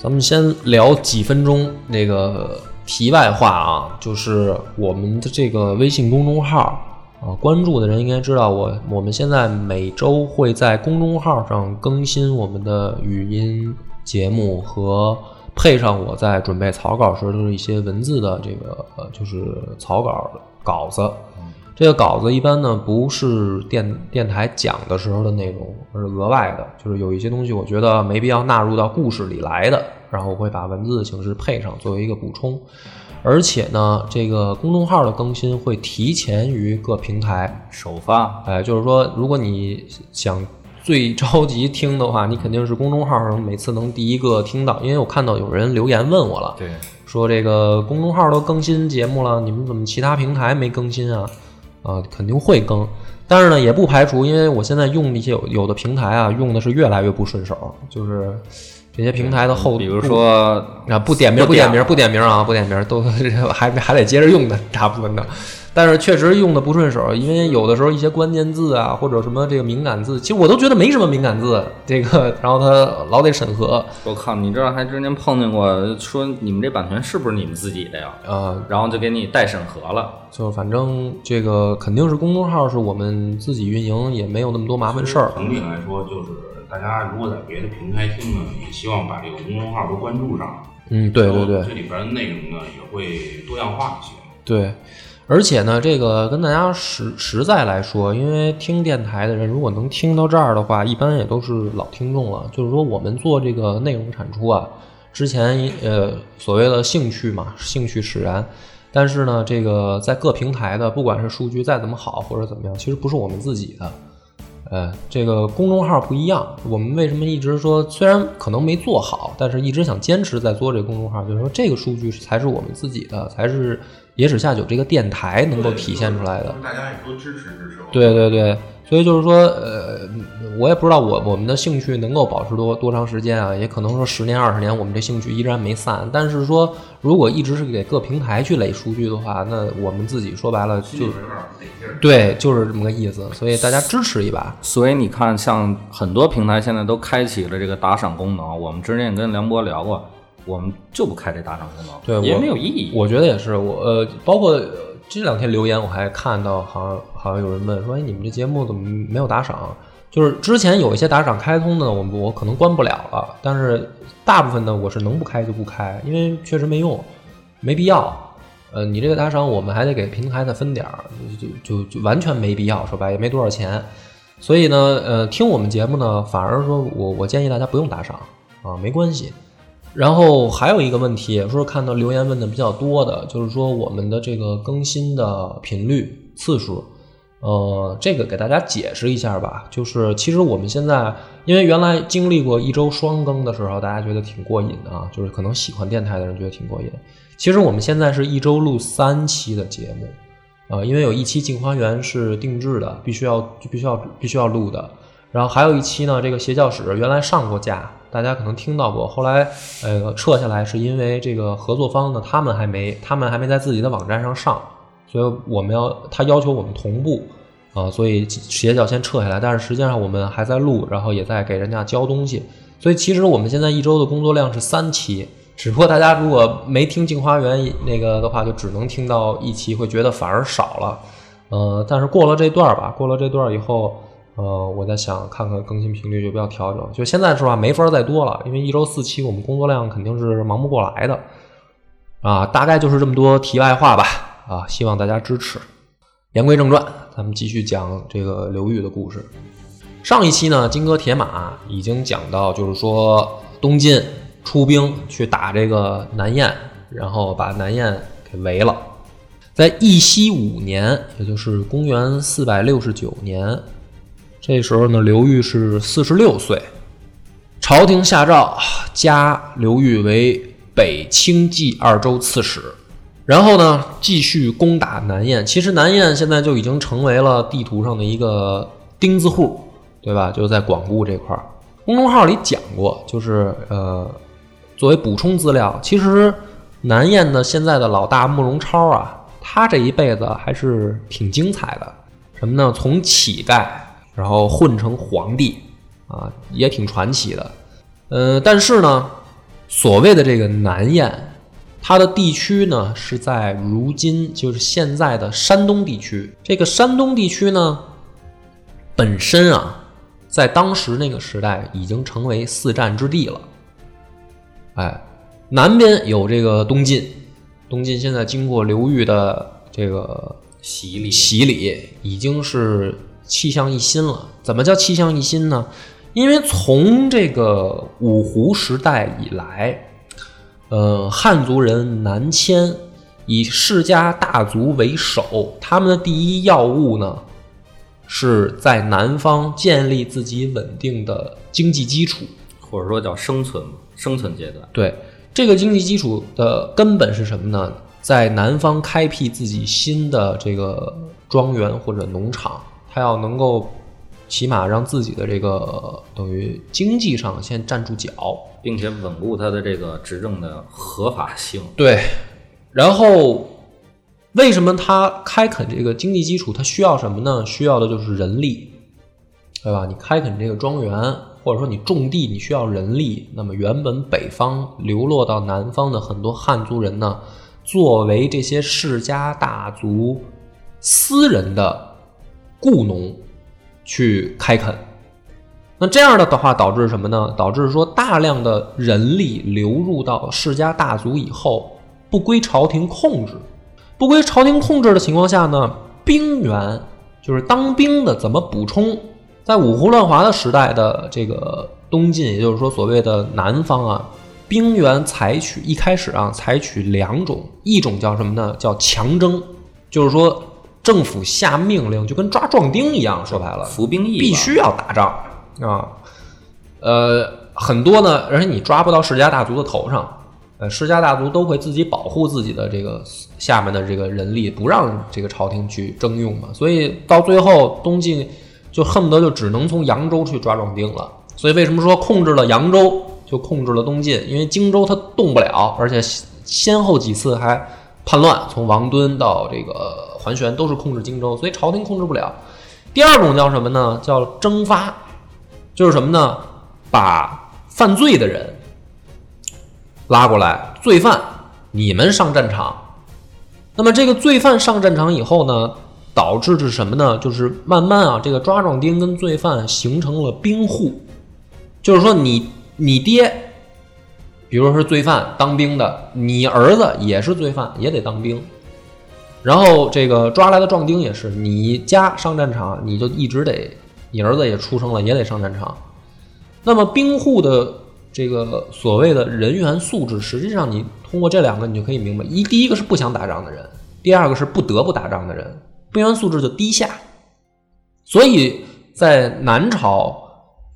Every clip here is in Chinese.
咱们先聊几分钟那个题外话啊，就是我们的这个微信公众号啊，关注的人应该知道，我我们现在每周会在公众号上更新我们的语音节目和配上我在准备草稿时的一些文字的这个呃，就是草稿稿子。这个稿子一般呢不是电电台讲的时候的内容，而是额外的，就是有一些东西我觉得没必要纳入到故事里来的，然后我会把文字的形式配上作为一个补充。而且呢，这个公众号的更新会提前于各平台首发。哎，就是说，如果你想最着急听的话，你肯定是公众号上每次能第一个听到，因为我看到有人留言问我了，对，说这个公众号都更新节目了，你们怎么其他平台没更新啊？啊，肯定会更，但是呢，也不排除，因为我现在用一些有有的平台啊，用的是越来越不顺手，就是这些平台的后，比如说啊，不点名，不点名，不点名啊，不点名，都 还还得接着用的，大部分的，但是确实用的不顺手，因为有的时候一些关键字啊，或者什么这个敏感字，其实我都觉得没什么敏感字，这个，然后他老得审核。我靠，你这还之前碰见过，说你们这版权是不是你们自己的呀？呃，然后就给你代审核了。就反正这个肯定是公众号是我们自己运营，也没有那么多麻烦事儿。总体来说，就是大家如果在别的平台听呢，也希望把这个公众号都关注上。嗯，对对对，这里边的内容呢也会多样化一些。对，而且呢，这个跟大家实实在来说，因为听电台的人如果能听到这儿的话，一般也都是老听众了。就是说，我们做这个内容产出啊，之前呃所谓的兴趣嘛，兴趣使然。但是呢，这个在各平台的，不管是数据再怎么好或者怎么样，其实不是我们自己的。呃，这个公众号不一样。我们为什么一直说，虽然可能没做好，但是一直想坚持在做这个公众号，就是说这个数据才是我们自己的，才是野史下酒这个电台能够体现出来的。大家也多支持支持我。对对对，所以就是说，呃，我也不知道我我们的兴趣能够保持多多长时间啊，也可能说十年二十年，我们这兴趣依然没散。但是说，如果一直是给各平台去垒数据的话，那我们自己说白了就对，就是这么个意思。所以大家支持一把。所以你看，像很多平台现在都开启了这个打赏功能。我们之前也跟梁博聊过，我们就不开这打赏功能，对，也没有意义。我觉得也是，我呃，包括这两天留言，我还看到，好像好像有人问说，哎，你们这节目怎么没有打赏？就是之前有一些打赏开通的，我我可能关不了了，但是大部分呢，我是能不开就不开，因为确实没用，没必要。呃，你这个打赏，我们还得给平台再分点儿，就就就完全没必要，说白也没多少钱。所以呢，呃，听我们节目呢，反而说我我建议大家不用打赏啊，没关系。然后还有一个问题，也是看到留言问的比较多的，就是说我们的这个更新的频率次数，呃，这个给大家解释一下吧。就是其实我们现在，因为原来经历过一周双更的时候，大家觉得挺过瘾的啊，就是可能喜欢电台的人觉得挺过瘾。其实我们现在是一周录三期的节目，呃，因为有一期《镜花缘》是定制的，必须要必须要必须要录的。然后还有一期呢，这个邪教史原来上过架，大家可能听到过。后来呃撤下来是因为这个合作方呢，他们还没他们还没在自己的网站上上，所以我们要他要求我们同步啊，所以斜角先撤下来。但是实际上我们还在录，然后也在给人家交东西，所以其实我们现在一周的工作量是三期。只不过大家如果没听《镜花缘》那个的话，就只能听到一期，会觉得反而少了。呃，但是过了这段吧，过了这段以后，呃，我在想看看更新频率就不要调整。就现在是吧，没法再多了，因为一周四期，我们工作量肯定是忙不过来的。啊，大概就是这么多题外话吧。啊，希望大家支持。言归正传，咱们继续讲这个刘裕的故事。上一期呢，金戈铁马已经讲到，就是说东晋。出兵去打这个南燕，然后把南燕给围了。在义熙五年，也就是公元四百六十九年，这时候呢，刘裕是四十六岁。朝廷下诏加刘裕为北清冀二州刺史，然后呢，继续攻打南燕。其实南燕现在就已经成为了地图上的一个钉子户，对吧？就在广固这块儿。公众号里讲过，就是呃。作为补充资料，其实南燕的现在的老大慕容超啊，他这一辈子还是挺精彩的。什么呢？从乞丐，然后混成皇帝，啊，也挺传奇的。呃，但是呢，所谓的这个南燕，它的地区呢是在如今就是现在的山东地区。这个山东地区呢，本身啊，在当时那个时代已经成为四战之地了。哎，南边有这个东晋，东晋现在经过刘裕的这个洗礼，洗礼已经是气象一新了。怎么叫气象一新呢？因为从这个五胡时代以来，呃，汉族人南迁，以世家大族为首，他们的第一要务呢，是在南方建立自己稳定的经济基础，或者说叫生存。生存阶段，对这个经济基础的根本是什么呢？在南方开辟自己新的这个庄园或者农场，他要能够起码让自己的这个等于经济上先站住脚，并且稳固他的这个执政的合法性。对，然后为什么他开垦这个经济基础？他需要什么呢？需要的就是人力，对吧？你开垦这个庄园。或者说你种地你需要人力，那么原本北方流落到南方的很多汉族人呢，作为这些世家大族私人的雇农去开垦，那这样的的话导致什么呢？导致说大量的人力流入到世家大族以后，不归朝廷控制，不归朝廷控制的情况下呢，兵源就是当兵的怎么补充？在五胡乱华的时代的这个东晋，也就是说所谓的南方啊，兵源采取一开始啊，采取两种，一种叫什么呢？叫强征，就是说政府下命令，就跟抓壮丁一样，说白了，服兵役必须要打仗啊。呃，很多呢，而且你抓不到世家大族的头上，呃，世家大族都会自己保护自己的这个下面的这个人力，不让这个朝廷去征用嘛。所以到最后东晋。就恨不得就只能从扬州去抓壮丁了，所以为什么说控制了扬州就控制了东晋？因为荆州它动不了，而且先后几次还叛乱，从王敦到这个桓玄都是控制荆州，所以朝廷控制不了。第二种叫什么呢？叫征发，就是什么呢？把犯罪的人拉过来，罪犯你们上战场。那么这个罪犯上战场以后呢？导致是什么呢？就是慢慢啊，这个抓壮丁跟罪犯形成了兵户，就是说你你爹，比如说是罪犯当兵的，你儿子也是罪犯，也得当兵。然后这个抓来的壮丁也是，你家上战场，你就一直得，你儿子也出生了，也得上战场。那么兵户的这个所谓的人员素质，实际上你通过这两个，你就可以明白：一第一个是不想打仗的人，第二个是不得不打仗的人。兵员素质就低下，所以在南朝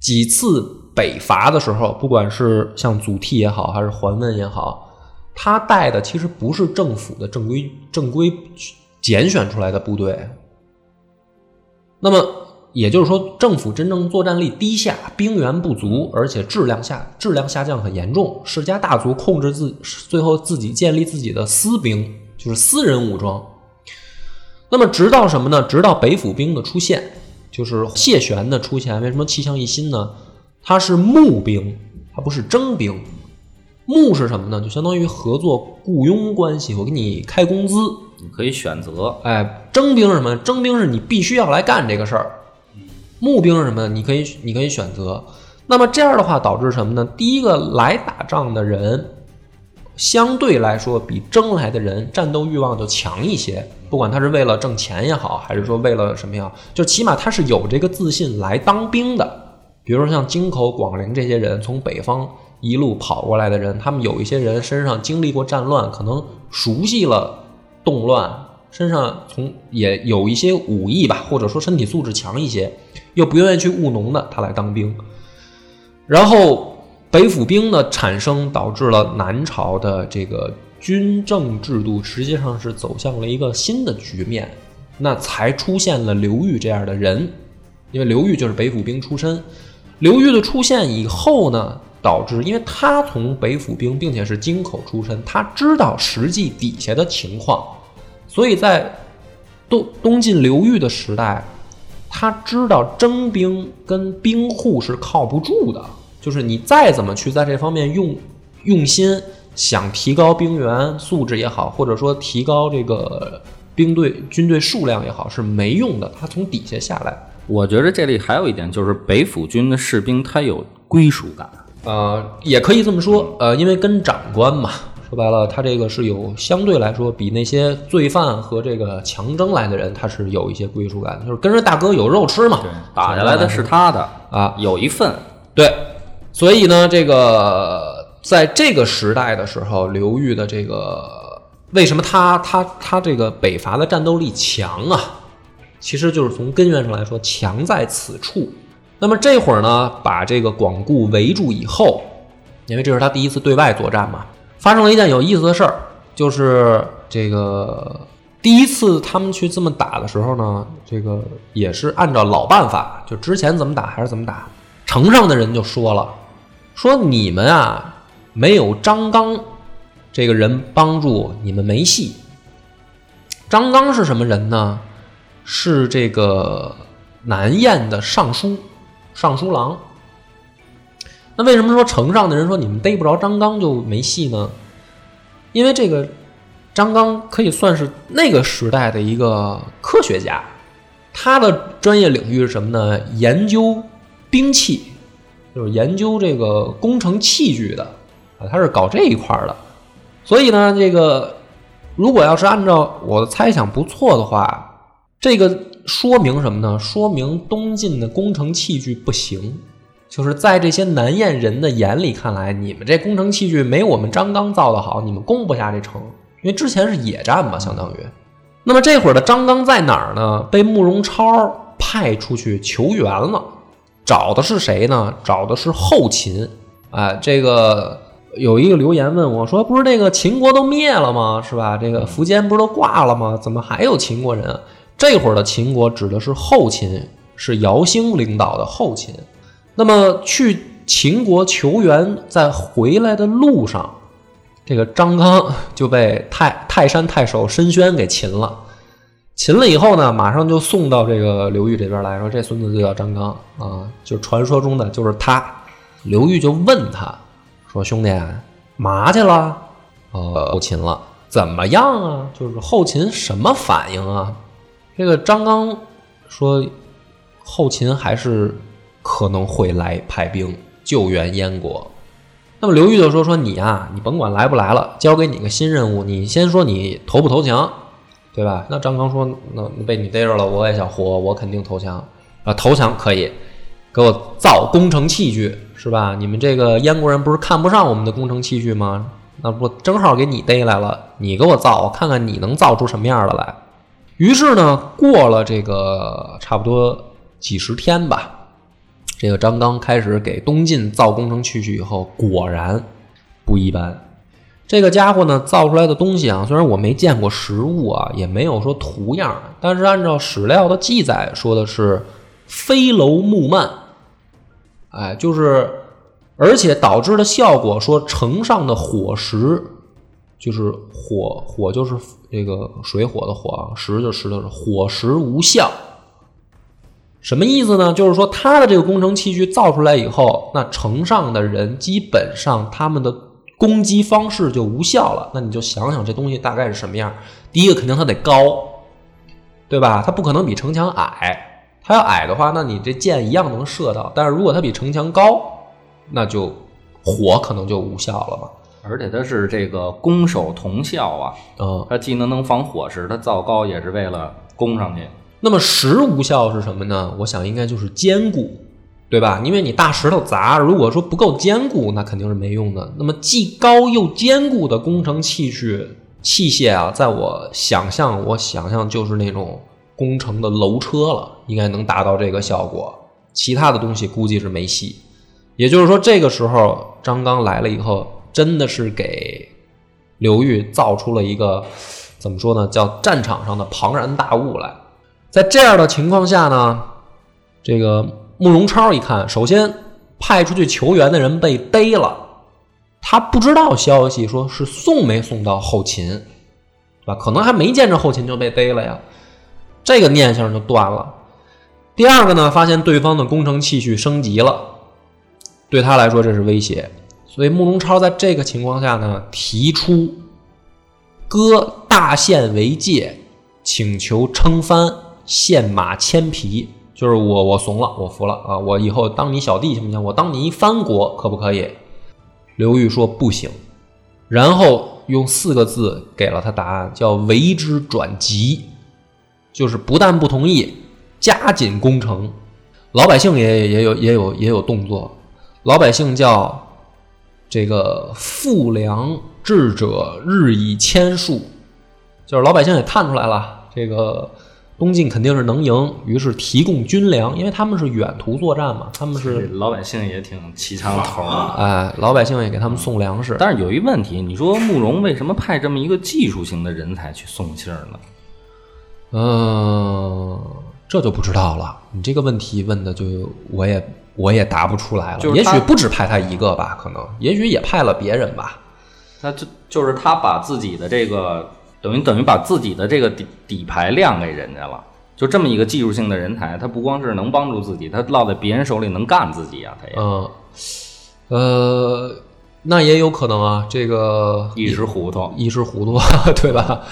几次北伐的时候，不管是像祖逖也好，还是桓温也好，他带的其实不是政府的正规正规拣选出来的部队。那么也就是说，政府真正作战力低下，兵源不足，而且质量下质量下降很严重。世家大族控制自最后自己建立自己的私兵，就是私人武装。那么直到什么呢？直到北府兵的出现，就是谢玄的出现。为什么气象一新呢？他是募兵，他不是征兵。募是什么呢？就相当于合作雇佣关系，我给你开工资。你可以选择，哎，征兵是什么？征兵是你必须要来干这个事儿。募兵是什么？你可以你可以选择。那么这样的话导致什么呢？第一个来打仗的人，相对来说比征来的人战斗欲望就强一些。不管他是为了挣钱也好，还是说为了什么呀，就起码他是有这个自信来当兵的。比如说像京口、广陵这些人，从北方一路跑过来的人，他们有一些人身上经历过战乱，可能熟悉了动乱，身上从也有一些武艺吧，或者说身体素质强一些。又不愿意去务农的，他来当兵，然后北府兵的产生导致了南朝的这个军政制度实际上是走向了一个新的局面，那才出现了刘裕这样的人，因为刘裕就是北府兵出身。刘裕的出现以后呢，导致因为他从北府兵，并且是京口出身，他知道实际底下的情况，所以在东东晋刘裕的时代。他知道征兵跟兵户是靠不住的，就是你再怎么去在这方面用用心，想提高兵员素质也好，或者说提高这个兵队军队数量也好，是没用的。他从底下下来，我觉得这里还有一点就是北府军的士兵他有归属感，呃，也可以这么说，呃，因为跟长官嘛。说白了，他这个是有相对来说比那些罪犯和这个强征来的人，他是有一些归属感，就是跟着大哥有肉吃嘛。打下来的是他的啊，有一份。对，所以呢，这个在这个时代的时候，刘裕的这个为什么他他他这个北伐的战斗力强啊？其实就是从根源上来说，强在此处。那么这会儿呢，把这个广固围住以后，因为这是他第一次对外作战嘛。发生了一件有意思的事儿，就是这个第一次他们去这么打的时候呢，这个也是按照老办法，就之前怎么打还是怎么打。城上的人就说了，说你们啊没有张刚这个人帮助，你们没戏。张刚是什么人呢？是这个南燕的尚书，尚书郎。那为什么说城上的人说你们逮不着张刚就没戏呢？因为这个张刚可以算是那个时代的一个科学家，他的专业领域是什么呢？研究兵器，就是研究这个工程器具的啊，他是搞这一块的。所以呢，这个如果要是按照我的猜想不错的话，这个说明什么呢？说明东晋的工程器具不行。就是在这些南燕人的眼里看来，你们这工程器具没我们张刚造的好，你们攻不下这城，因为之前是野战嘛，相当于。那么这会儿的张刚在哪儿呢？被慕容超派出去求援了，找的是谁呢？找的是后秦。哎，这个有一个留言问我说：“不是那个秦国都灭了吗？是吧？这个苻坚不是都挂了吗？怎么还有秦国人？”这会儿的秦国指的是后秦，是姚兴领导的后秦。那么去秦国求援，在回来的路上，这个张刚就被泰泰山太守申宣给擒了。擒了以后呢，马上就送到这个刘裕这边来说，这孙子就叫张刚啊，就传说中的就是他。刘裕就问他说：“兄弟，嘛去了？呃，后秦了，怎么样啊？就是后秦什么反应啊？”这个张刚说：“后秦还是。”可能会来派兵救援燕国，那么刘裕就说：“说你啊，你甭管来不来了，交给你个新任务，你先说你投不投降，对吧？”那张刚说：“那被你逮着了，我也想活，我肯定投降啊！投降可以，给我造工程器具，是吧？你们这个燕国人不是看不上我们的工程器具吗？那不正好给你逮来了，你给我造，我看看你能造出什么样的来。”于是呢，过了这个差不多几十天吧。这个张刚开始给东晋造工程器具以后，果然不一般。这个家伙呢，造出来的东西啊，虽然我没见过实物啊，也没有说图样，但是按照史料的记载，说的是飞楼木幔，哎，就是而且导致的效果说城上的火石，就是火火就是这个水火的火，石就石头是火石无效。什么意思呢？就是说他的这个工程器具造出来以后，那城上的人基本上他们的攻击方式就无效了。那你就想想这东西大概是什么样？第一个肯定它得高，对吧？它不可能比城墙矮。它要矮的话，那你这箭一样能射到。但是如果它比城墙高，那就火可能就无效了嘛。而且它是这个攻守同效啊，嗯，它既能能防火石，它造高也是为了攻上去。那么石无效是什么呢？我想应该就是坚固，对吧？因为你大石头砸，如果说不够坚固，那肯定是没用的。那么既高又坚固的工程器具器械啊，在我想象，我想象就是那种工程的楼车了，应该能达到这个效果。其他的东西估计是没戏。也就是说，这个时候张刚来了以后，真的是给刘裕造出了一个怎么说呢？叫战场上的庞然大物来。在这样的情况下呢，这个慕容超一看，首先派出去求援的人被逮了，他不知道消息，说是送没送到后勤，对吧？可能还没见着后勤就被逮了呀，这个念想就断了。第二个呢，发现对方的工程器具升级了，对他来说这是威胁，所以慕容超在这个情况下呢，提出割大县为界，请求称藩。献马牵皮，就是我我怂了，我服了啊！我以后当你小弟行不行？我当你一藩国可不可以？刘裕说不行，然后用四个字给了他答案，叫“为之转急”，就是不但不同意，加紧攻城。老百姓也也有也有也有动作，老百姓叫这个富粮智者日以千数，就是老百姓也看出来了这个。东晋肯定是能赢，于是提供军粮，因为他们是远途作战嘛，他们是老百姓也挺齐枪头啊。哎，老百姓也给他们送粮食。但是有一问题，你说慕容为什么派这么一个技术型的人才去送信儿呢？嗯，这就不知道了。你这个问题问的就我也我也答不出来了。也许不止派他一个吧，可能也许也派了别人吧。他就就是他把自己的这个。等于等于把自己的这个底底牌亮给人家了，就这么一个技术性的人才，他不光是能帮助自己，他落在别人手里能干自己啊，他也嗯，呃，那也有可能啊，这个一时糊涂，一时糊涂，对吧？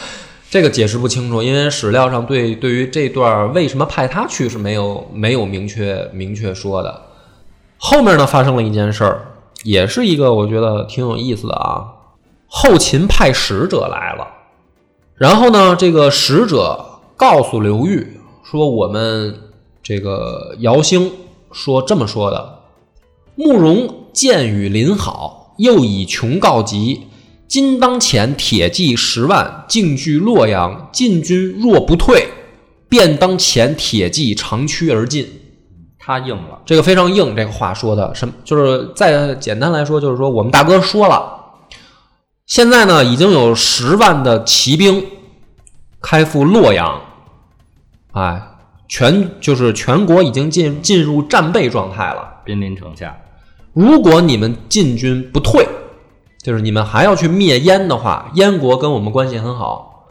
这个解释不清楚，因为史料上对对于这段为什么派他去是没有没有明确明确说的。后面呢发生了一件事儿，也是一个我觉得挺有意思的啊，后秦派使者来了。然后呢，这个使者告诉刘裕说：“我们这个姚兴说这么说的，慕容见与邻好，又以穷告急，今当前铁骑十万进据洛阳，晋军若不退，便当前铁骑长驱而进。”他应了，这个非常硬。这个话说的什么？就是再简单来说，就是说我们大哥说了。现在呢，已经有十万的骑兵开赴洛阳，哎，全就是全国已经进进入战备状态了，兵临城下。如果你们晋军不退，就是你们还要去灭燕的话，燕国跟我们关系很好。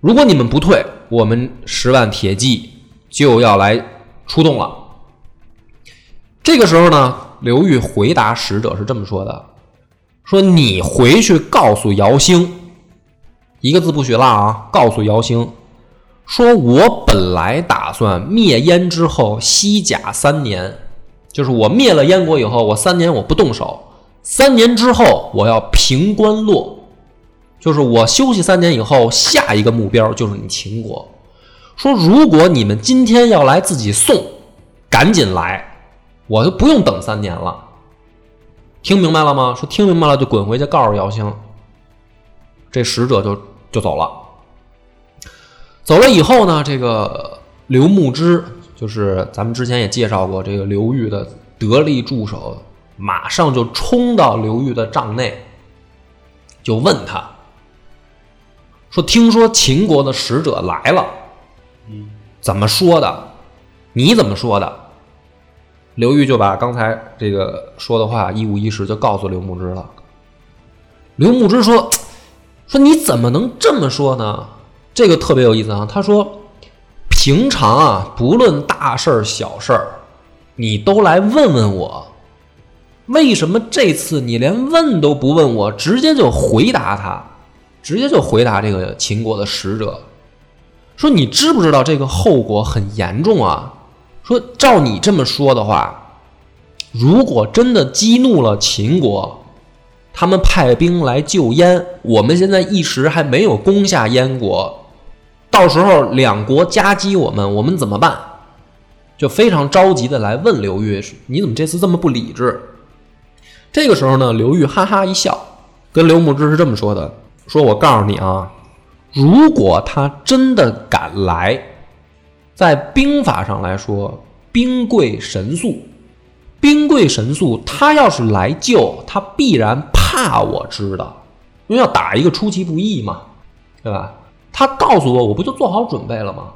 如果你们不退，我们十万铁骑就要来出动了。这个时候呢，刘裕回答使者是这么说的。说你回去告诉姚兴，一个字不许落啊！告诉姚兴，说我本来打算灭燕之后西甲三年，就是我灭了燕国以后，我三年我不动手，三年之后我要平关洛，就是我休息三年以后，下一个目标就是你秦国。说如果你们今天要来自己送，赶紧来，我就不用等三年了。听明白了吗？说听明白了就滚回去告诉姚兴。这使者就就走了。走了以后呢，这个刘牧之就是咱们之前也介绍过，这个刘裕的得力助手，马上就冲到刘裕的帐内，就问他说：“听说秦国的使者来了，怎么说的？你怎么说的？”刘裕就把刚才这个说的话一五一十就告诉刘牧之了。刘牧之说：“说你怎么能这么说呢？这个特别有意思啊。他说，平常啊，不论大事儿小事儿，你都来问问我，为什么这次你连问都不问我，直接就回答他，直接就回答这个秦国的使者，说你知不知道这个后果很严重啊？说照你这么说的话，如果真的激怒了秦国。”他们派兵来救燕，我们现在一时还没有攻下燕国，到时候两国夹击我们，我们怎么办？就非常着急的来问刘裕：“你怎么这次这么不理智？”这个时候呢，刘裕哈哈一笑，跟刘牧之是这么说的：“说我告诉你啊，如果他真的敢来，在兵法上来说，兵贵神速。”兵贵神速，他要是来救，他必然怕我知道，因为要打一个出其不意嘛，对吧？他告诉我，我不就做好准备了吗？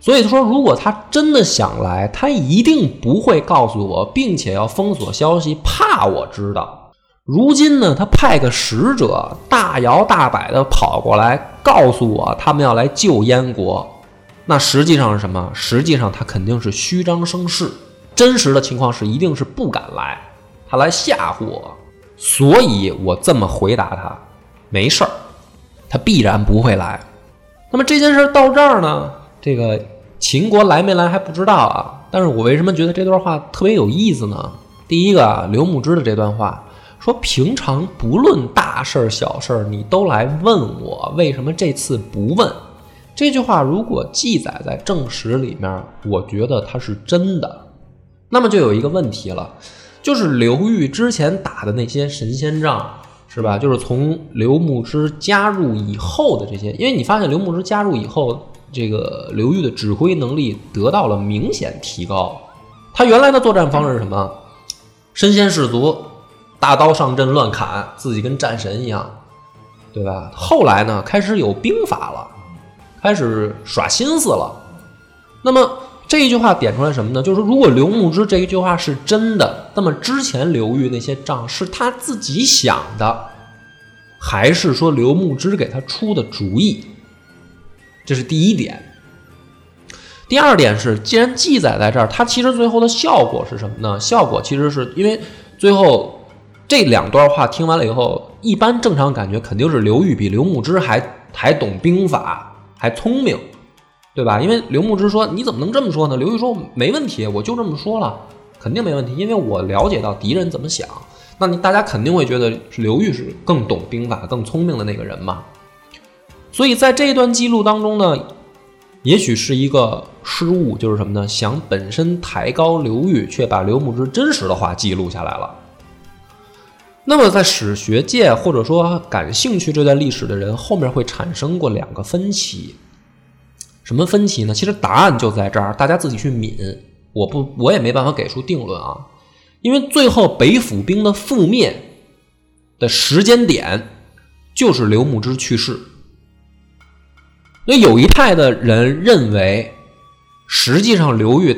所以他说，如果他真的想来，他一定不会告诉我，并且要封锁消息，怕我知道。如今呢，他派个使者大摇大摆地跑过来，告诉我他们要来救燕国，那实际上是什么？实际上他肯定是虚张声势。真实的情况是，一定是不敢来，他来吓唬我，所以我这么回答他，没事儿，他必然不会来。那么这件事到这儿呢，这个秦国来没来还不知道啊。但是我为什么觉得这段话特别有意思呢？第一个啊，刘牧之的这段话说，平常不论大事儿小事儿，你都来问我，为什么这次不问？这句话如果记载在正史里面，我觉得它是真的。那么就有一个问题了，就是刘裕之前打的那些神仙仗，是吧？就是从刘牧之加入以后的这些，因为你发现刘牧之加入以后，这个刘裕的指挥能力得到了明显提高。他原来的作战方式是什么？身先士卒，大刀上阵乱砍，自己跟战神一样，对吧？后来呢，开始有兵法了，开始耍心思了。那么。这一句话点出来什么呢？就是如果刘牧之这一句话是真的，那么之前刘裕那些仗是他自己想的，还是说刘牧之给他出的主意？这是第一点。第二点是，既然记载在这儿，它其实最后的效果是什么呢？效果其实是因为最后这两段话听完了以后，一般正常感觉肯定是刘裕比刘牧之还还懂兵法，还聪明。对吧？因为刘牧之说：“你怎么能这么说呢？”刘裕说：“没问题，我就这么说了，肯定没问题，因为我了解到敌人怎么想。那你大家肯定会觉得刘裕是更懂兵法、更聪明的那个人嘛。所以在这一段记录当中呢，也许是一个失误，就是什么呢？想本身抬高刘裕，却把刘牧之真实的话记录下来了。那么在史学界或者说感兴趣这段历史的人，后面会产生过两个分歧。什么分歧呢？其实答案就在这儿，大家自己去抿。我不，我也没办法给出定论啊。因为最后北府兵的覆灭的时间点就是刘牧之去世。那有一派的人认为，实际上刘裕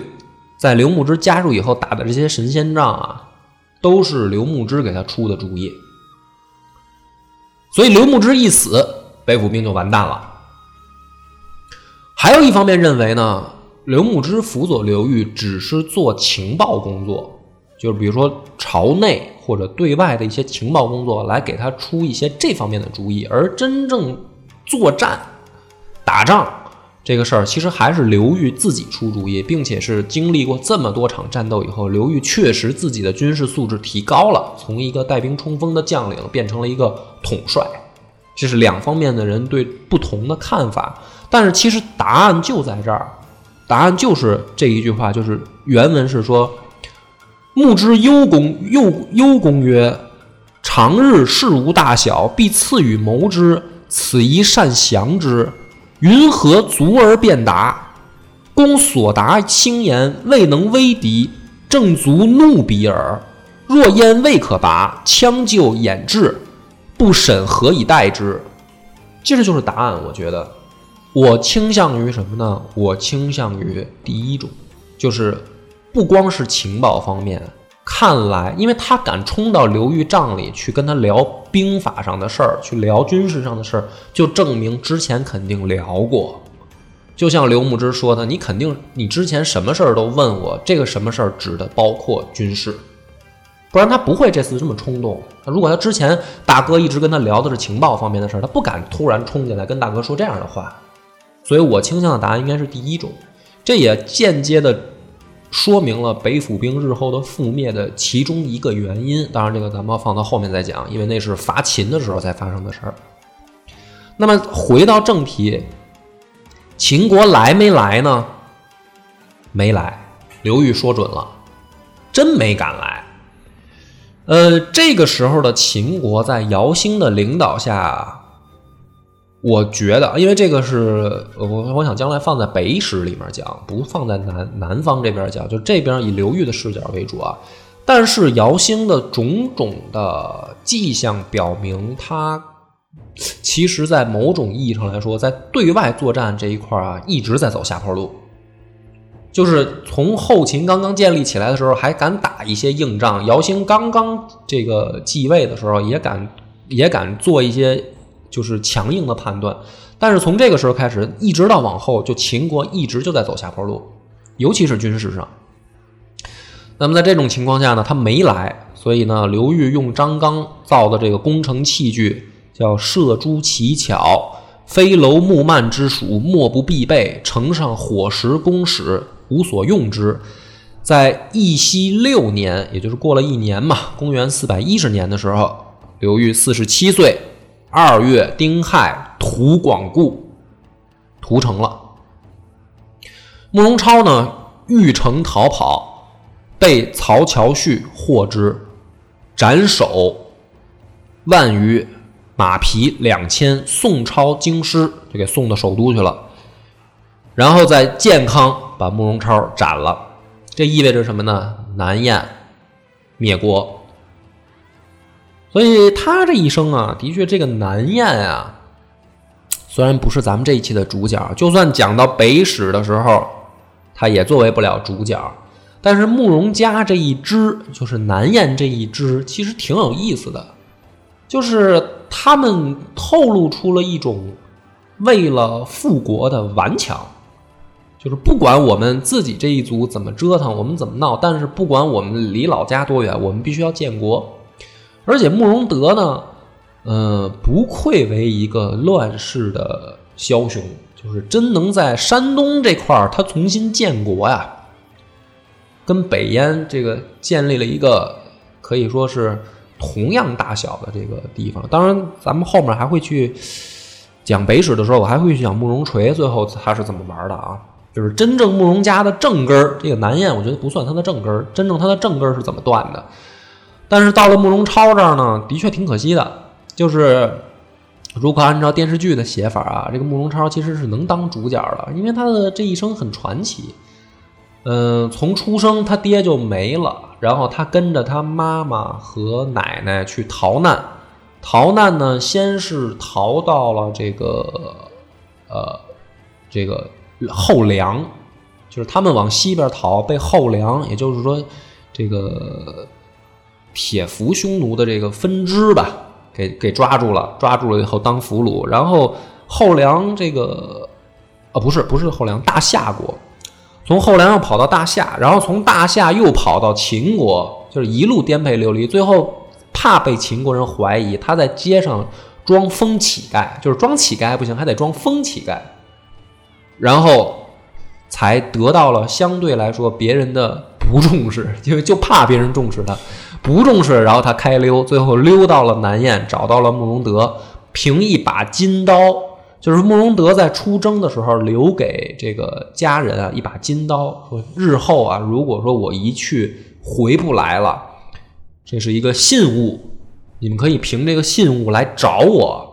在刘牧之加入以后打的这些神仙仗啊，都是刘牧之给他出的主意。所以刘牧之一死，北府兵就完蛋了。还有一方面认为呢，刘牧之辅佐刘裕只是做情报工作，就是比如说朝内或者对外的一些情报工作，来给他出一些这方面的主意。而真正作战、打仗这个事儿，其实还是刘裕自己出主意，并且是经历过这么多场战斗以后，刘裕确实自己的军事素质提高了，从一个带兵冲锋的将领变成了一个统帅。这是两方面的人对不同的看法。但是其实答案就在这儿，答案就是这一句话，就是原文是说：“牧之忧公忧忧公曰：‘常日事无大小，必赐予谋之，此宜善降之。云何足而便达？公所答轻言，未能威敌，正足怒彼耳。若焉未可拔，枪就掩至，不审何以待之？’这实就是答案，我觉得。”我倾向于什么呢？我倾向于第一种，就是不光是情报方面，看来，因为他敢冲到刘玉帐里去跟他聊兵法上的事儿，去聊军事上的事儿，就证明之前肯定聊过。就像刘牧之说的，你肯定你之前什么事儿都问我，这个什么事儿指的包括军事，不然他不会这次这么冲动。如果他之前大哥一直跟他聊的是情报方面的事儿，他不敢突然冲进来跟大哥说这样的话。所以我倾向的答案应该是第一种，这也间接的说明了北府兵日后的覆灭的其中一个原因。当然，这个咱们放到后面再讲，因为那是伐秦的时候才发生的事儿。那么回到正题。秦国来没来呢？没来，刘裕说准了，真没敢来。呃，这个时候的秦国在姚兴的领导下，我觉得，因为这个是我我想将来放在北史里面讲，不放在南南方这边讲，就这边以刘裕的视角为主啊。但是姚兴的种种的迹象表明，他。其实，在某种意义上来说，在对外作战这一块啊，一直在走下坡路。就是从后秦刚刚建立起来的时候，还敢打一些硬仗；姚兴刚刚这个继位的时候，也敢也敢做一些就是强硬的判断。但是从这个时候开始，一直到往后，就秦国一直就在走下坡路，尤其是军事上。那么在这种情况下呢，他没来，所以呢，刘裕用张刚造的这个工程器具。叫射诸奇巧，飞楼木幔之属，莫不必备。城上火石弓矢，无所用之。在义熙六年，也就是过了一年嘛，公元四百一十年的时候，刘裕四十七岁，二月丁亥，屠广固，屠城了。慕容超呢，欲城逃跑，被曹乔绪获之，斩首万余。马匹两千，宋超京师就给送到首都去了，然后在建康把慕容超斩了。这意味着什么呢？南燕灭国。所以他这一生啊，的确这个南燕啊，虽然不是咱们这一期的主角，就算讲到北史的时候，他也作为不了主角。但是慕容家这一支，就是南燕这一支，其实挺有意思的。就是他们透露出了一种为了复国的顽强，就是不管我们自己这一族怎么折腾，我们怎么闹，但是不管我们离老家多远，我们必须要建国。而且慕容德呢，呃，不愧为一个乱世的枭雄，就是真能在山东这块儿他重新建国呀，跟北燕这个建立了一个可以说是。同样大小的这个地方，当然，咱们后面还会去讲北史的时候，我还会去讲慕容垂最后他是怎么玩的啊？就是真正慕容家的正根儿，这个南燕我觉得不算他的正根儿，真正他的正根儿是怎么断的？但是到了慕容超这儿呢，的确挺可惜的，就是如果按照电视剧的写法啊，这个慕容超其实是能当主角的，因为他的这一生很传奇。嗯，从出生他爹就没了，然后他跟着他妈妈和奶奶去逃难。逃难呢，先是逃到了这个呃这个后梁，就是他们往西边逃，被后梁，也就是说这个铁服匈奴的这个分支吧，给给抓住了，抓住了以后当俘虏。然后后梁这个啊，不是不是后梁，大夏国。从后梁又跑到大夏，然后从大夏又跑到秦国，就是一路颠沛流离。最后怕被秦国人怀疑，他在街上装疯乞丐，就是装乞丐不行，还得装疯乞丐，然后才得到了相对来说别人的不重视，因为就怕别人重视他，不重视，然后他开溜，最后溜到了南燕，找到了慕容德，凭一把金刀。就是慕容德在出征的时候留给这个家人啊一把金刀，说日后啊，如果说我一去回不来了，这是一个信物，你们可以凭这个信物来找我。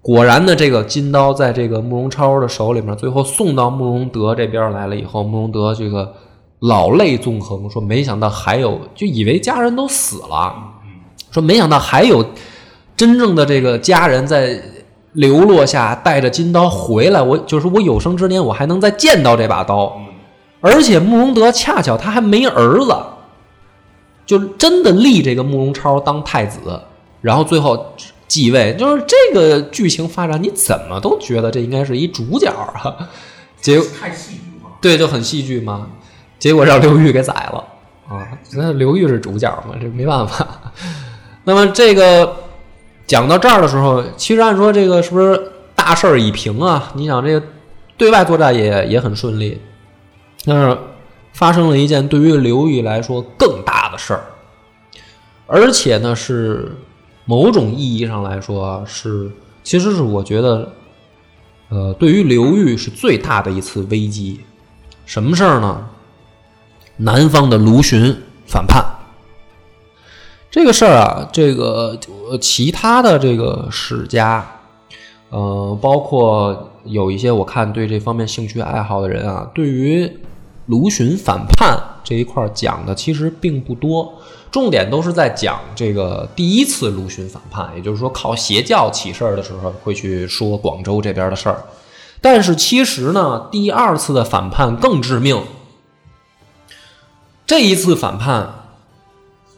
果然呢，这个金刀在这个慕容超的手里面，最后送到慕容德这边来了以后，慕容德这个老泪纵横，说没想到还有，就以为家人都死了，说没想到还有真正的这个家人在。流落下带着金刀回来，我就是我有生之年我还能再见到这把刀，而且慕容德恰巧他还没儿子，就真的立这个慕容超当太子，然后最后继位。就是这个剧情发展，你怎么都觉得这应该是一主角啊？结果太戏剧化。对，就很戏剧嘛。结果让刘裕给宰了啊！那刘裕是主角嘛，这没办法。那么这个讲到这儿的时候，其实按说这个是不是大事儿已平啊？你想这个对外作战也也很顺利，但是发生了一件对于刘裕来说更大的事儿，而且呢是某种意义上来说是，其实是我觉得，呃，对于刘裕是最大的一次危机。什么事儿呢？南方的卢循反叛，这个事儿啊，这个其他的这个史家，呃，包括有一些我看对这方面兴趣爱好的人啊，对于卢循反叛这一块讲的其实并不多，重点都是在讲这个第一次卢循反叛，也就是说靠邪教起事儿的时候会去说广州这边的事儿，但是其实呢，第二次的反叛更致命。这一次反叛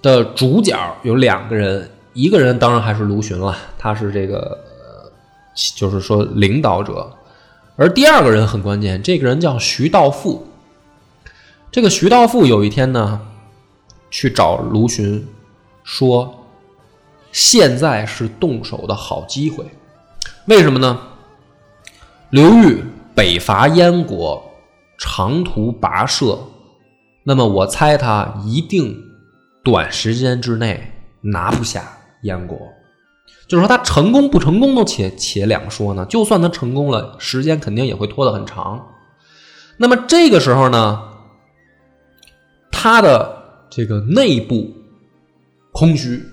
的主角有两个人，一个人当然还是卢循了，他是这个，就是说领导者。而第二个人很关键，这个人叫徐道富。这个徐道富有一天呢，去找卢循，说：“现在是动手的好机会。为什么呢？刘裕北伐燕国，长途跋涉。”那么我猜他一定短时间之内拿不下燕国，就是说他成功不成功都且且两说呢。就算他成功了，时间肯定也会拖得很长。那么这个时候呢，他的这个内部空虚。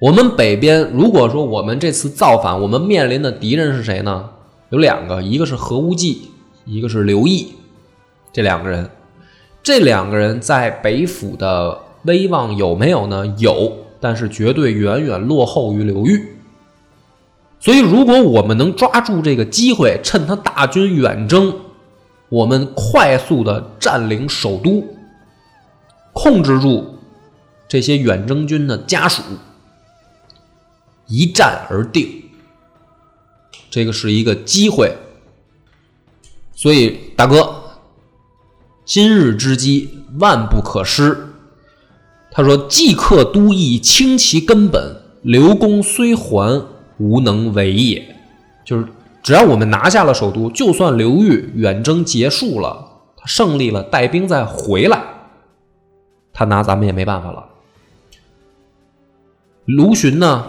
我们北边如果说我们这次造反，我们面临的敌人是谁呢？有两个，一个是何无忌，一个是刘毅，这两个人。这两个人在北府的威望有没有呢？有，但是绝对远远落后于刘裕。所以，如果我们能抓住这个机会，趁他大军远征，我们快速的占领首都，控制住这些远征军的家属，一战而定。这个是一个机会。所以，大哥。今日之机，万不可失。他说：“即刻都邑，清其根本。刘公虽还，无能为也。就是只要我们拿下了首都，就算刘裕远征结束了，他胜利了，带兵再回来，他拿咱们也没办法了。”卢循呢，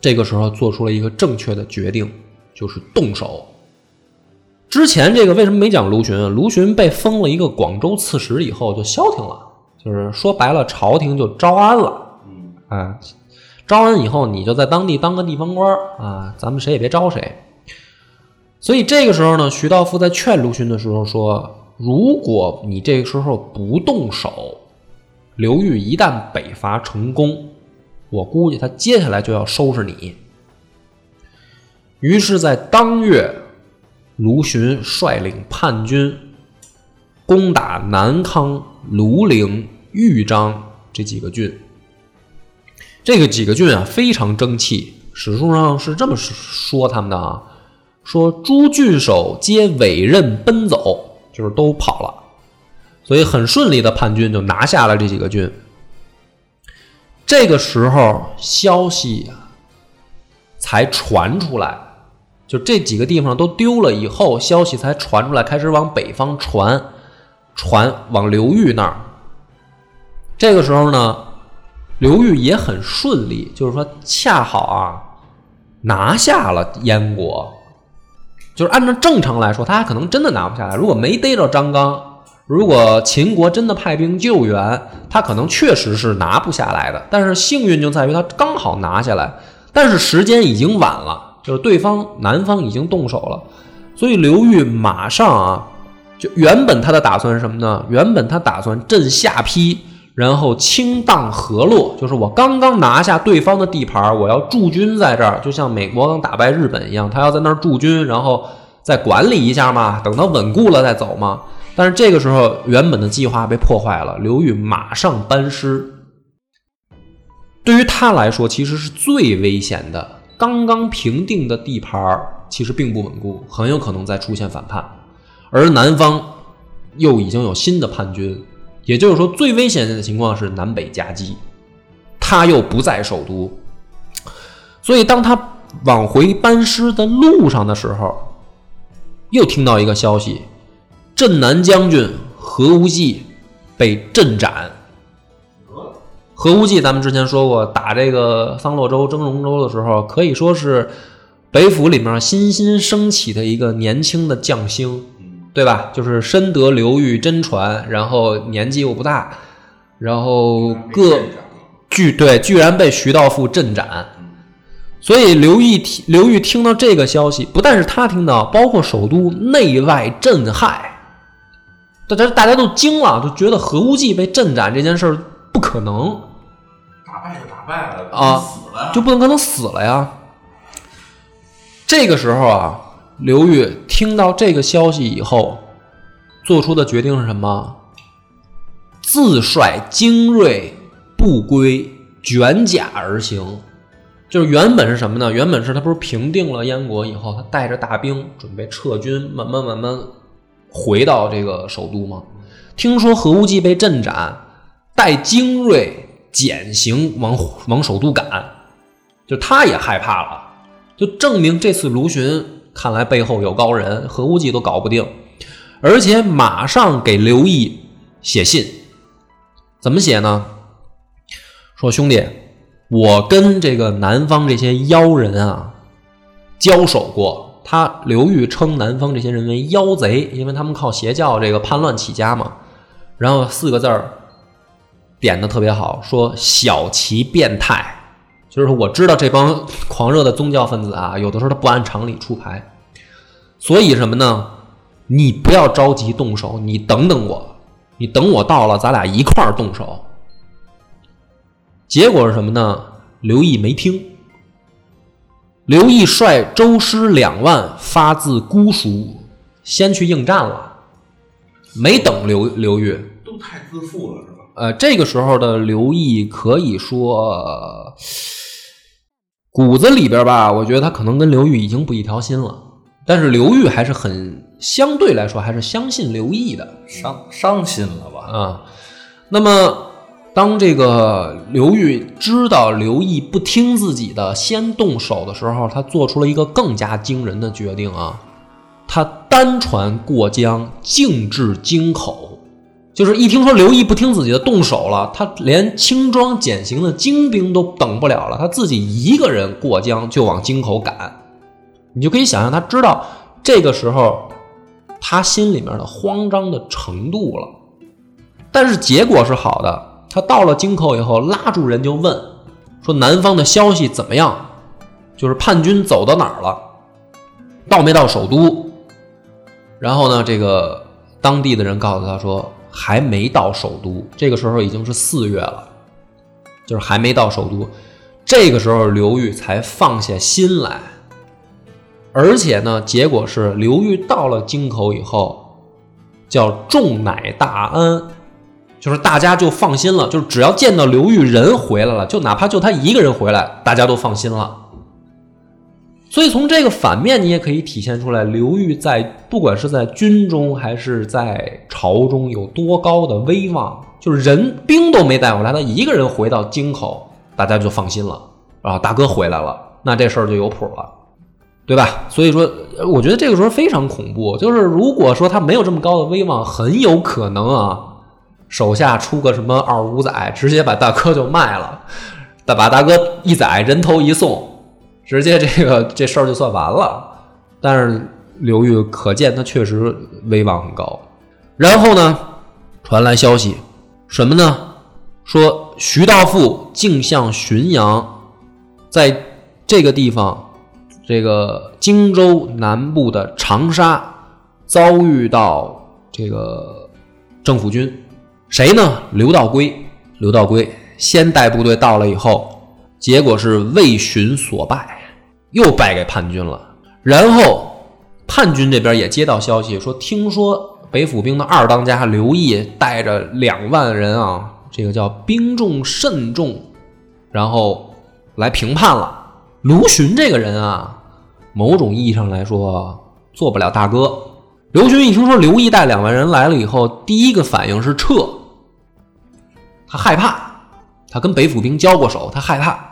这个时候做出了一个正确的决定，就是动手。之前这个为什么没讲卢循啊？卢循被封了一个广州刺史以后就消停了，就是说白了，朝廷就招安了。嗯，啊，招安以后你就在当地当个地方官啊，咱们谁也别招谁。所以这个时候呢，徐道富在劝卢循的时候说：“如果你这个时候不动手，刘裕一旦北伐成功，我估计他接下来就要收拾你。”于是，在当月。卢循率领叛军攻打南康、庐陵、豫章这几个郡。这个几个郡啊，非常争气。史书上是这么说他们的啊：说诸郡守皆委任奔走，就是都跑了，所以很顺利的叛军就拿下了这几个郡。这个时候，消息才传出来。就这几个地方都丢了以后，消息才传出来，开始往北方传，传往刘裕那儿。这个时候呢，刘裕也很顺利，就是说恰好啊拿下了燕国。就是按照正常来说，他还可能真的拿不下来。如果没逮着张刚，如果秦国真的派兵救援，他可能确实是拿不下来的。但是幸运就在于他刚好拿下来，但是时间已经晚了。就是对方南方已经动手了，所以刘裕马上啊，就原本他的打算是什么呢？原本他打算镇下邳，然后清荡河洛，就是我刚刚拿下对方的地盘，我要驻军在这儿，就像美国刚打败日本一样，他要在那儿驻军，然后再管理一下嘛，等他稳固了再走嘛。但是这个时候，原本的计划被破坏了，刘裕马上班师。对于他来说，其实是最危险的。刚刚平定的地盘其实并不稳固，很有可能再出现反叛。而南方又已经有新的叛军，也就是说，最危险的情况是南北夹击。他又不在首都，所以当他往回班师的路上的时候，又听到一个消息：镇南将军何无忌被镇斩。何无忌，咱们之前说过，打这个桑洛州、征戎州的时候，可以说是北府里面新兴升起的一个年轻的将星，对吧？就是深得刘裕真传，然后年纪又不大，然后各居对，居然被徐道富镇斩。所以刘毅听刘裕听到这个消息，不但是他听到，包括首都内外震撼，大家大家都惊了，就觉得何无忌被镇斩这件事儿不可能。打败就打败了啊死了就不能可能死了呀。这个时候啊，刘裕听到这个消息以后，做出的决定是什么？自率精锐不归卷甲而行。就是原本是什么呢？原本是他不是平定了燕国以后，他带着大兵准备撤军，慢慢慢慢回到这个首都吗？听说何无忌被镇斩，带精锐减行往往首都赶，就他也害怕了，就证明这次卢循看来背后有高人，何无忌都搞不定，而且马上给刘毅写信，怎么写呢？说兄弟，我跟这个南方这些妖人啊交手过。他刘裕称南方这些人为妖贼，因为他们靠邪教这个叛乱起家嘛。然后四个字儿点的特别好，说小其变态，就是我知道这帮狂热的宗教分子啊，有的时候他不按常理出牌，所以什么呢？你不要着急动手，你等等我，你等我到了，咱俩一块儿动手。结果是什么呢？刘毅没听。刘毅率周师两万发自姑熟，先去应战了，没等刘刘裕。都太自负了？呃，这个时候的刘毅可以说、呃骨子里边吧，我觉得他可能跟刘裕已经不一条心了。但是刘裕还是很相对来说还是相信刘毅的伤伤心了吧？啊。那么，当这个刘裕知道刘毅不听自己的，先动手的时候，他做出了一个更加惊人的决定啊！他单船过江，径至京口。就是一听说刘毅不听自己的动手了，他连轻装简行的精兵都等不了了，他自己一个人过江就往京口赶。你就可以想象，他知道这个时候他心里面的慌张的程度了。但是结果是好的，他到了京口以后，拉住人就问说：“南方的消息怎么样？就是叛军走到哪儿了？到没到首都？”然后呢，这个当地的人告诉他说。还没到首都，这个时候已经是四月了，就是还没到首都。这个时候刘裕才放下心来，而且呢，结果是刘裕到了京口以后，叫众乃大安，就是大家就放心了，就是只要见到刘裕人回来了，就哪怕就他一个人回来，大家都放心了。所以从这个反面，你也可以体现出来，刘裕在不管是在军中还是在朝中有多高的威望，就是人兵都没带回来，他一个人回到京口，大家就放心了啊，大哥回来了，那这事儿就有谱了，对吧？所以说，我觉得这个时候非常恐怖，就是如果说他没有这么高的威望，很有可能啊，手下出个什么二五仔，直接把大哥就卖了，再把大哥一宰，人头一送。直接这个这事儿就算完了，但是刘裕可见他确实威望很高。然后呢，传来消息，什么呢？说徐道富竟向浔阳，在这个地方，这个荆州南部的长沙，遭遇到这个政府军，谁呢？刘道规。刘道规先带部队到了以后，结果是魏巡所败。又败给叛军了，然后叛军这边也接到消息说，听说北府兵的二当家刘毅带着两万人啊，这个叫兵众慎重，然后来平叛了。卢循这个人啊，某种意义上来说做不了大哥。刘询一听说刘毅带两万人来了以后，第一个反应是撤，他害怕，他跟北府兵交过手，他害怕。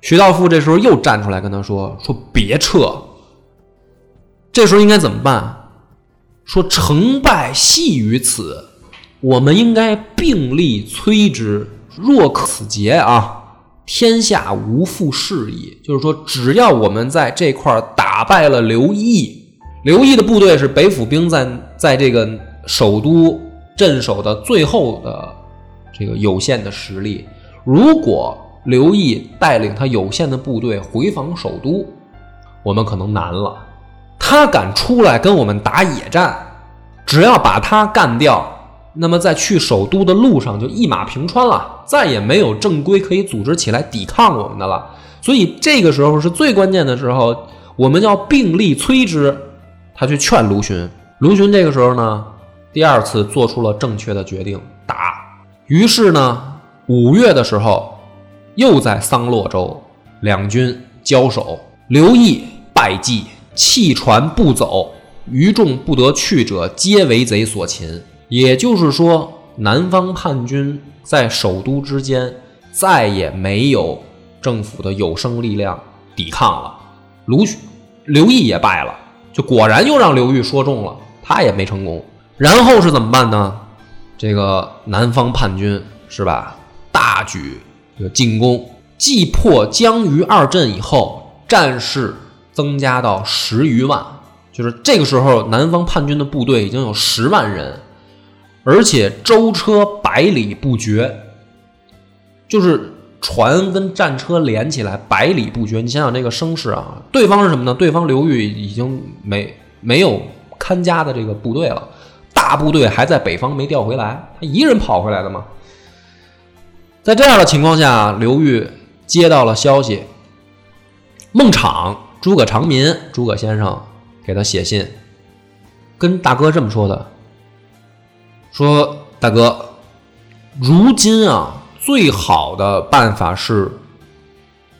徐道富这时候又站出来跟他说：“说别撤。”这时候应该怎么办？说成败系于此，我们应该并力摧之。若此节啊，天下无复事矣。就是说，只要我们在这块打败了刘毅，刘毅的部队是北府兵在在这个首都镇守的最后的这个有限的实力。如果刘毅带领他有限的部队回防首都，我们可能难了。他敢出来跟我们打野战，只要把他干掉，那么在去首都的路上就一马平川了，再也没有正规可以组织起来抵抗我们的了。所以这个时候是最关键的时候，我们要并力摧之。他去劝卢循，卢循这个时候呢，第二次做出了正确的决定，打。于是呢，五月的时候，又在桑洛州两军交手，刘毅败绩。弃船不走，余众不得去者，皆为贼所擒。也就是说，南方叛军在首都之间再也没有政府的有生力量抵抗了。卢许刘毅也败了，就果然又让刘裕说中了，他也没成功。然后是怎么办呢？这个南方叛军是吧？大举进攻，击破江鱼二镇以后，战事。增加到十余万，就是这个时候，南方叛军的部队已经有十万人，而且舟车百里不绝，就是船跟战车连起来百里不绝。你想想这个声势啊！对方是什么呢？对方刘裕已经没没有看家的这个部队了，大部队还在北方没调回来，他一个人跑回来的嘛。在这样的情况下，刘裕接到了消息，孟昶。诸葛长民，诸葛先生给他写信，跟大哥这么说的：“说大哥，如今啊，最好的办法是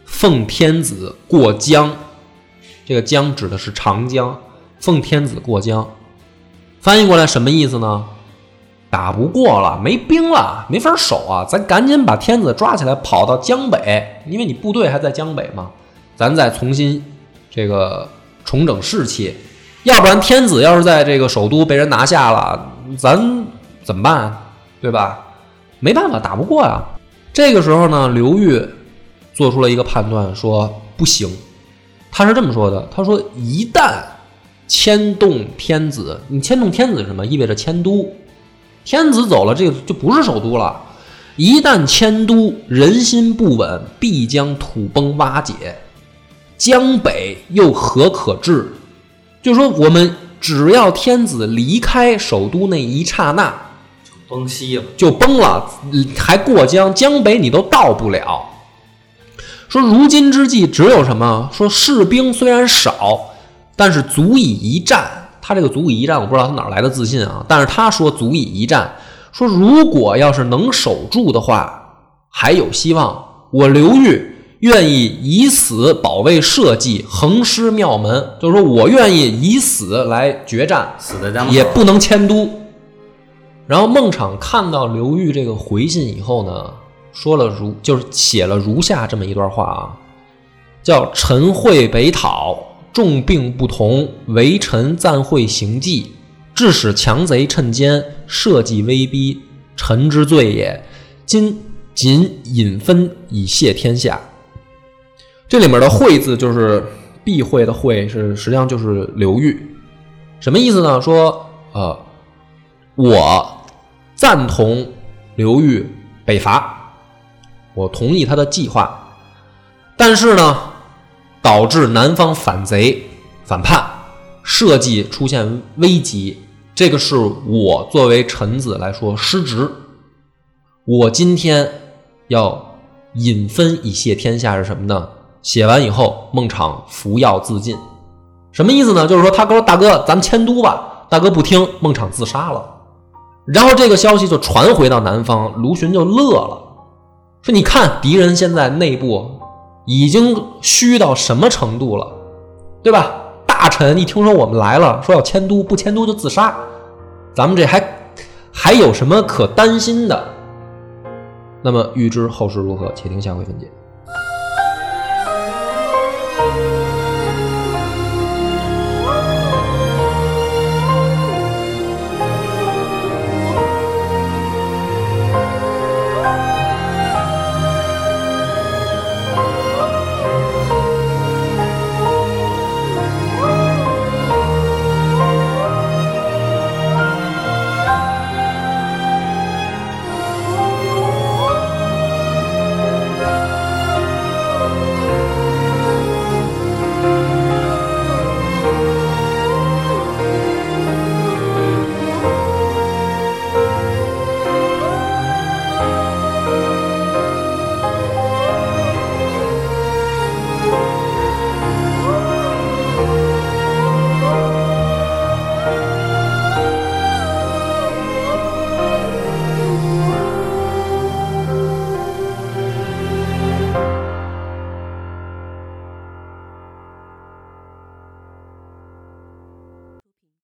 奉天子过江。这个江指的是长江，奉天子过江。翻译过来什么意思呢？打不过了，没兵了，没法守啊！咱赶紧把天子抓起来，跑到江北，因为你部队还在江北嘛。咱再重新。”这个重整士气，要不然天子要是在这个首都被人拿下了，咱怎么办？对吧？没办法，打不过呀。这个时候呢，刘裕做出了一个判断，说不行。他是这么说的：他说，一旦牵动天子，你牵动天子什么？意味着迁都。天子走了，这个就不是首都了。一旦迁都，人心不稳，必将土崩瓦解。江北又何可治？就说，我们只要天子离开首都那一刹那，就崩西了，就崩了，还过江，江北你都到不了。说如今之计只有什么？说士兵虽然少，但是足以一战。他这个足以一战，我不知道他哪来的自信啊。但是他说足以一战，说如果要是能守住的话，还有希望。我刘裕。愿意以死保卫社稷，横尸庙门，就是说我愿意以死来决战，死在也不能迁都。然后孟昶看到刘裕这个回信以后呢，说了如就是写了如下这么一段话啊，叫陈惠北讨，众病不同，唯臣暂会行计，致使强贼趁奸，社稷威逼，臣之罪也。今仅引分以谢天下。这里面的“会”字就是避讳的“会”，是实际上就是刘裕，什么意思呢？说呃，我赞同刘裕北伐，我同意他的计划，但是呢，导致南方反贼反叛，社稷出现危机，这个是我作为臣子来说失职，我今天要引分以谢天下是什么呢？写完以后，孟昶服药自尽，什么意思呢？就是说他跟大哥，咱们迁都吧。大哥不听，孟昶自杀了。然后这个消息就传回到南方，卢循就乐了，说：“你看敌人现在内部已经虚到什么程度了，对吧？大臣一听说我们来了，说要迁都，不迁都就自杀，咱们这还还有什么可担心的？那么预知后事如何，且听下回分解。